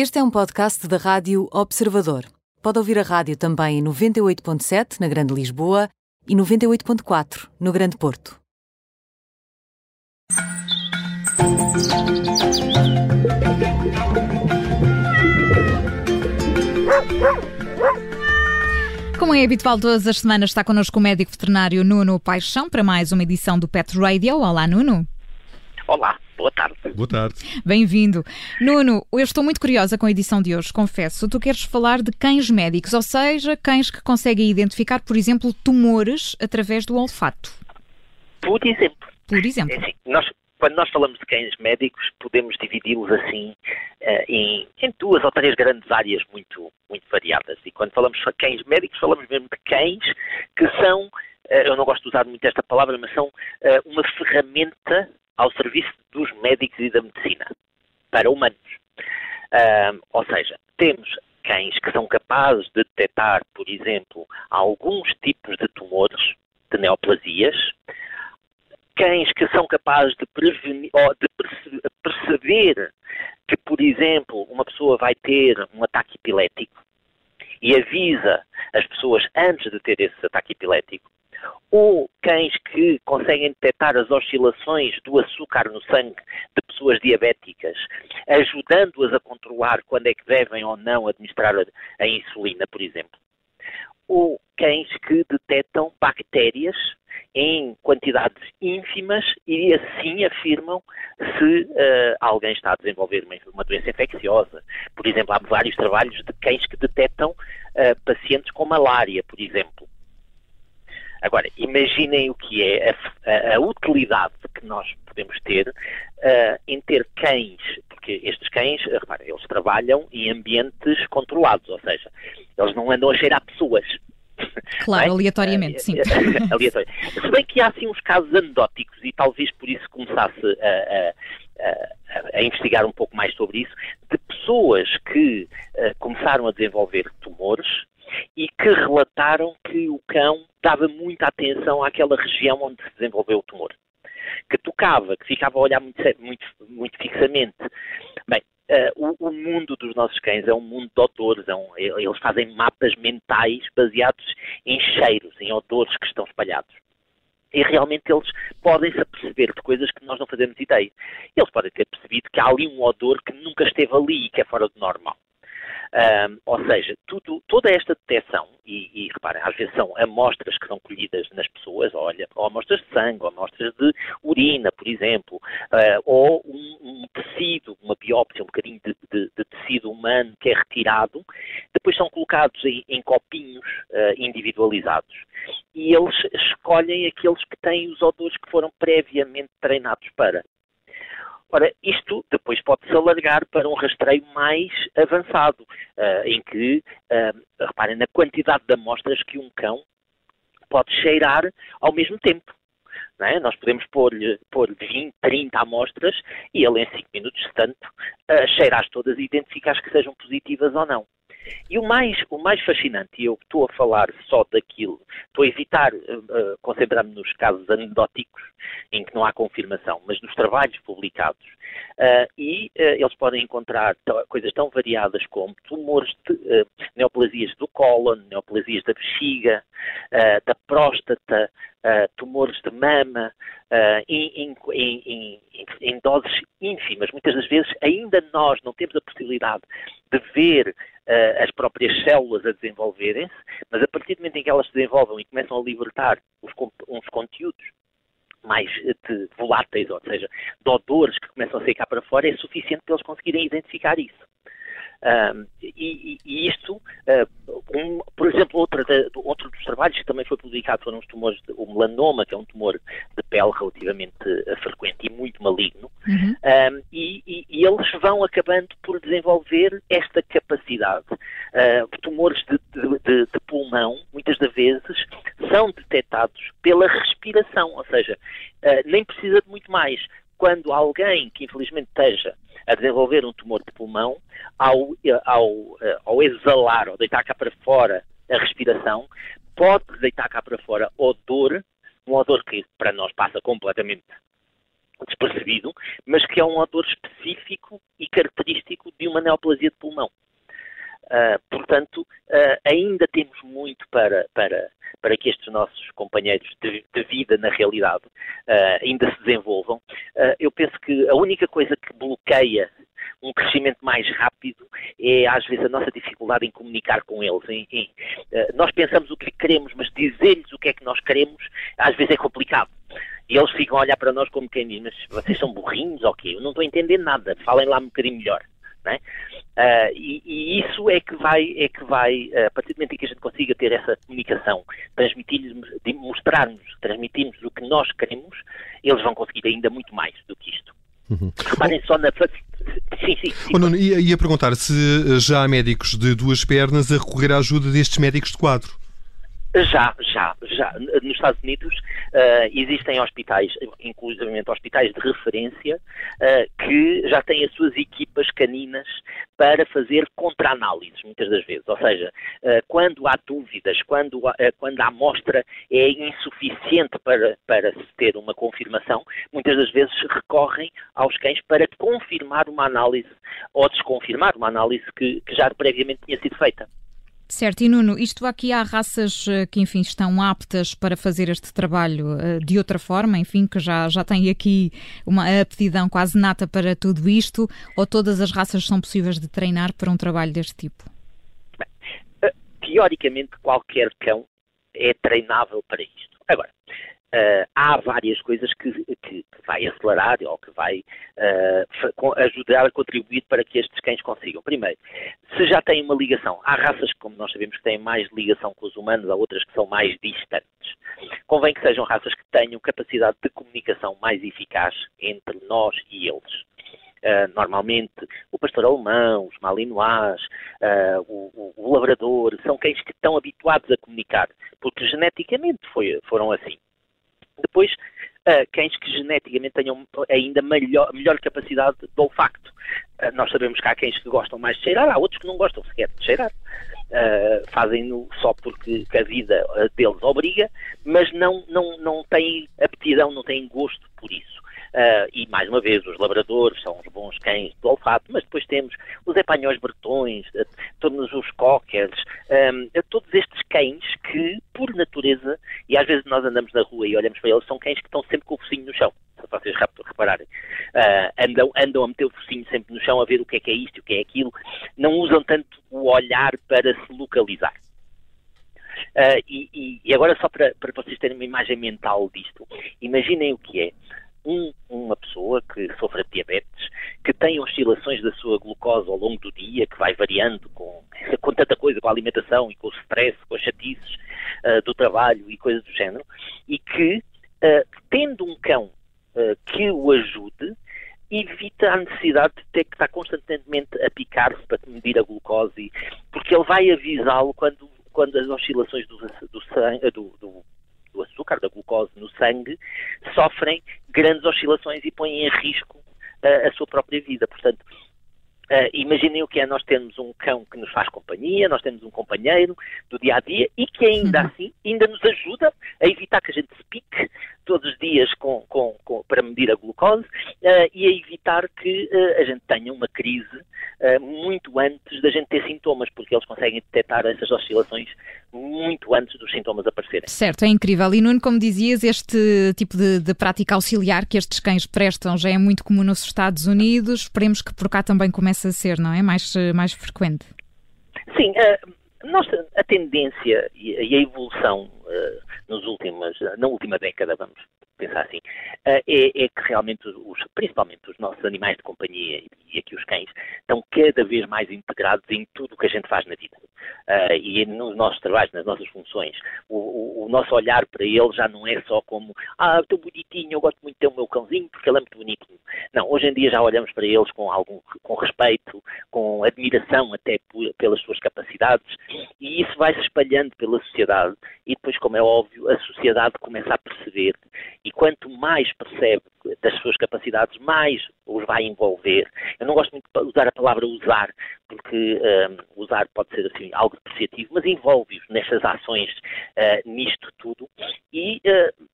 Este é um podcast da Rádio Observador. Pode ouvir a rádio também em 98.7 na Grande Lisboa e 98.4 no Grande Porto. Como é habitual, todas as semanas está connosco o médico veterinário Nuno Paixão para mais uma edição do Pet Radio. Olá, Nuno. Olá, boa tarde. Boa tarde. Bem-vindo. Nuno, eu estou muito curiosa com a edição de hoje, confesso. Tu queres falar de cães médicos, ou seja, cães que conseguem identificar, por exemplo, tumores através do olfato. Por exemplo. Por exemplo. É assim, nós, quando nós falamos de cães médicos, podemos dividi-los assim uh, em, em, duas ou três grandes áreas muito, muito variadas. E quando falamos de cães médicos, falamos mesmo de cães que são, uh, eu não gosto de usar muito esta palavra, mas são uh, uma ferramenta ao serviço dos médicos e da medicina para humanos. Uh, ou seja, temos cães que são capazes de detectar, por exemplo, alguns tipos de tumores, de neoplasias, cães que são capazes de, prevenir, de perceber que, por exemplo, uma pessoa vai ter um ataque epilético e avisa as pessoas antes de ter esse ataque epilético, ou cães que conseguem detectar as oscilações do açúcar no sangue de pessoas diabéticas, ajudando-as a controlar quando é que devem ou não administrar a insulina, por exemplo. Ou cães que detectam bactérias em quantidades ínfimas e assim afirmam se uh, alguém está a desenvolver uma, uma, doença infecciosa. Por exemplo, há vários trabalhos de cães que detectam uh, pacientes com malária, por exemplo. Agora, imaginem o que é a, a, a utilidade que nós podemos ter uh, em ter cães, porque estes cães, reparem, eles trabalham em ambientes controlados, ou seja, eles não andam a cheirar pessoas. Claro, é? aleatoriamente, sim. Aleatório. Se bem que há assim uns casos anedóticos e talvez por isso começasse a, a, a, investigar um pouco mais sobre isso, de pessoas que uh, começaram a desenvolver tumores e que relataram que dava muita atenção àquela região onde se desenvolveu o tumor. Que tocava, que ficava a olhar muito, muito, muito fixamente. Bem, uh, o, o, mundo dos nossos cães é um mundo de odores, é um, eles fazem mapas mentais baseados em cheiros, em odores que estão espalhados. E realmente eles podem-se aperceber de coisas que nós não fazemos ideia. Eles podem ter percebido que há ali um odor que nunca esteve ali e que é fora do normal. Um, ou seja, tudo, toda esta detecção, e, e, reparem, às vezes são amostras que são colhidas nas pessoas, olha, ou amostras de sangue, ou amostras de urina, por exemplo, uh, ou um, um, tecido, uma biópsia, um bocadinho de, de, de, tecido humano que é retirado, depois são colocados em, em copinhos uh, individualizados. E eles escolhem aqueles que têm os odores que foram previamente treinados para. Ora, isto depois pode-se alargar para um rastreio mais avançado, uh, em que, uh, reparem na quantidade de amostras que um cão pode cheirar ao mesmo tempo. É? Nós podemos pôr-lhe pôr 20, 30 amostras e ele em 5 minutos, tanto, uh, cheirar todas e identificar as que sejam positivas ou não. E o mais, o mais fascinante, e eu estou a falar só daquilo, estou a evitar uh, uh, concentrar-me nos casos anedóticos, em que não há confirmação, mas nos trabalhos publicados, uh, e eles podem encontrar coisas tão variadas como tumores de neoplasias do cólon, neoplasias da bexiga, da próstata, tumores de mama, em, em, em, em doses ínfimas. Muitas das vezes ainda nós não temos a possibilidade de ver uh, as próprias células a desenvolverem-se, mas a partir do momento em que elas se desenvolvem e começam a libertar os, uns conteúdos mais eh, voláteis, ou seja, de odores que começam a sair cá para fora, é suficiente para eles conseguirem identificar isso. Um, e, e, isto, uh, um, por exemplo, outra outro dos trabalhos que também foi publicado foram os tumores, o melanoma, que é um tumor pele relativamente uh, frequente e muito maligno, uhum. um, e, e, e, eles vão acabando por desenvolver esta capacidade. Uh, tumores de, de, de, pulmão, muitas das vezes, são detectados pela respiração, ou seja, nem precisa de muito mais. Quando alguém que infelizmente esteja a desenvolver um tumor de pulmão, ao, ao, ao exalar, ou deitar cá para fora a respiração, pode deitar cá para fora odor, um odor que para nós passa completamente despercebido, mas que é um odor específico e característico de uma neoplasia de pulmão. Uh, portanto, uh, ainda temos muito para, para, para que estes nossos companheiros de, de vida, na realidade, uh, ainda se desenvolvam. eu penso que a única coisa que bloqueia um crescimento mais rápido é, às vezes, a nossa dificuldade em comunicar com eles. Em, em, nós pensamos o que queremos, mas dizer-lhes o que é que nós queremos, às vezes é complicado. E eles ficam a olhar para nós como quem diz, mas vocês são burrinhos ou okay? quê? Eu não estou a entender nada, falem lá um bocadinho melhor. É? Uh, e, e, isso é que vai, é que vai uh, a partir do momento em que a gente consiga ter essa comunicação, mostrarmos, transmitirmos o que nós queremos, eles vão conseguir ainda muito mais do que isto. Uhum. Reparem só na. Sim, sim. sim. Oh, Nuno, ia, ia perguntar se já há médicos de duas pernas a recorrer à ajuda destes médicos de quadro. Já, já, já. Nos Estados Unidos uh, existem hospitais, inclusive hospitais de referência, uh, que já têm as suas equipas caninas para fazer contra-análises, muitas das vezes. Ou seja, uh, quando há dúvidas, quando, quando a amostra é insuficiente para, para se ter uma confirmação, muitas das vezes recorrem aos cães para confirmar uma análise ou desconfirmar uma análise que, que já previamente tinha sido feita. Certo, e Nuno, isto aqui há raças eh, que, enfim, estão aptas para fazer este trabalho uh, de outra forma, enfim, que já, já têm aqui uma aptidão quase nata para tudo isto, ou todas as raças são possíveis de treinar para um trabalho deste tipo? Uh, teoricamente, qualquer cão é treinável para isto. Agora, Uh, há várias coisas que, que, que, vai acelerar ou que vai uh, ajudar a contribuir para que estes cães consigam. Primeiro, se já têm uma ligação, há raças, como nós sabemos, que têm mais ligação com os humanos, há outras que são mais distantes. Convém que sejam raças que tenham capacidade de comunicação mais eficaz entre nós e eles. Uh, normalmente o pastor alemão, os malinois, uh, o, o, o, labrador, são cães que estão habituados a comunicar, porque geneticamente foi, foram assim. Depois, uh, cães que geneticamente tenham ainda melhor, melhor capacidade de olfacto. Uh, nós sabemos que há cães que gostam mais de cheirar, há outros que não gostam sequer de cheirar. Uh, Fazem-no só porque a vida deles obriga, mas não, não, não têm aptidão, não têm gosto por isso. Uh, e, mais uma vez, os labradores são os bons cães do olfato, mas depois temos os espanhóis bretões, uh, todos os cockers, um, todos estes cães que, por natureza, e às vezes nós andamos na rua e olhamos para eles, são cães que estão sempre com o focinho no chão, se vocês repararem. Uh, andam, andam a meter o focinho sempre no chão a ver o que é que é isto o que é aquilo, não usam tanto o olhar para se localizar. Uh, e, e, agora, só para, para vocês terem uma imagem mental disto, imaginem o que é um, uma pessoa que sofra de diabetes, que tem oscilações da sua glucose ao longo do dia, que vai variando com, com tanta coisa, com a alimentação e com o stress, com as chatices uh, do trabalho e coisas do género, e que, uh, tendo um cão uh, que o ajude, evita a necessidade de ter que estar constantemente a picar-se para medir a glucose, porque ele vai avisá-lo quando, quando as oscilações do, do, do, do do açúcar, da glucose no sangue, sofrem grandes oscilações e põem em risco uh, a sua própria vida. Portanto, Uh, imaginem o que é nós termos um cão que nos faz companhia, nós temos um companheiro do dia a dia e que ainda assim ainda nos ajuda a evitar que a gente se pique todos os dias com, com, com, para medir a glucose uh, e a evitar que uh, a gente tenha uma crise muito antes da gente ter sintomas, porque eles conseguem detectar essas oscilações muito antes dos sintomas aparecerem. Certo, é incrível. E Nuno, como dizias, este tipo de, de prática auxiliar que estes cães prestam já é muito comum nos Estados Unidos. Esperemos que por cá também comece a ser, não é? Mais, mais frequente. Sim, nós, a tendência e a evolução uh, nos últimas, na última década, vamos pensar assim, uh, é, é, que realmente, os, principalmente os nossos animais de companhia e aqui os cães, estão cada vez mais integrados em tudo o que a gente faz na vida. Uh, e nos nossos trabalhos, nas nossas funções. O, o, o, nosso olhar para ele já não é só como, ah, estou bonitinho, eu gosto muito de ter o meu cãozinho porque ele é muito bonitinho. Não, hoje em dia já olhamos para eles com algum com respeito, com admiração até por, pelas suas capacidades, e isso vai se espalhando pela sociedade. E depois, como é óbvio, a sociedade começa a perceber, e quanto mais percebe das suas capacidades, mais os vai envolver. Eu não gosto muito de usar a palavra usar, porque um, usar pode ser assim algo depreciativo, mas envolve-os nestas ações, uh, nisto tudo. E uh,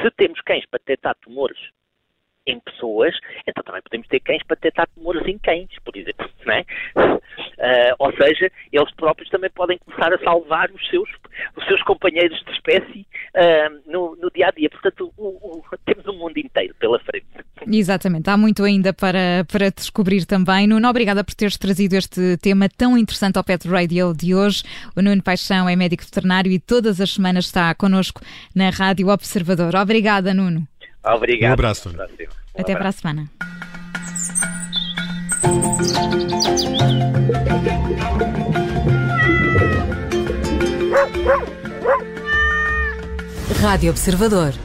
se temos cães para detectar tumores, em pessoas, então também podemos ter cães para detectar tumores em cães, por exemplo, não é? Uh, ou seja, eles próprios também podem começar a salvar os seus, os seus companheiros de espécie uh, no, no, dia a dia. Portanto, o, o, temos um mundo inteiro pela frente. Exatamente, há muito ainda para, para descobrir também. Nuno, obrigada por teres trazido este tema tão interessante ao Pet Radio de hoje. O Nuno Paixão é médico veterinário e todas as semanas está connosco na Rádio Observador. Obrigada, Nuno. Obrigado. Um abraço. Um Até para a semana. Rádio Observador.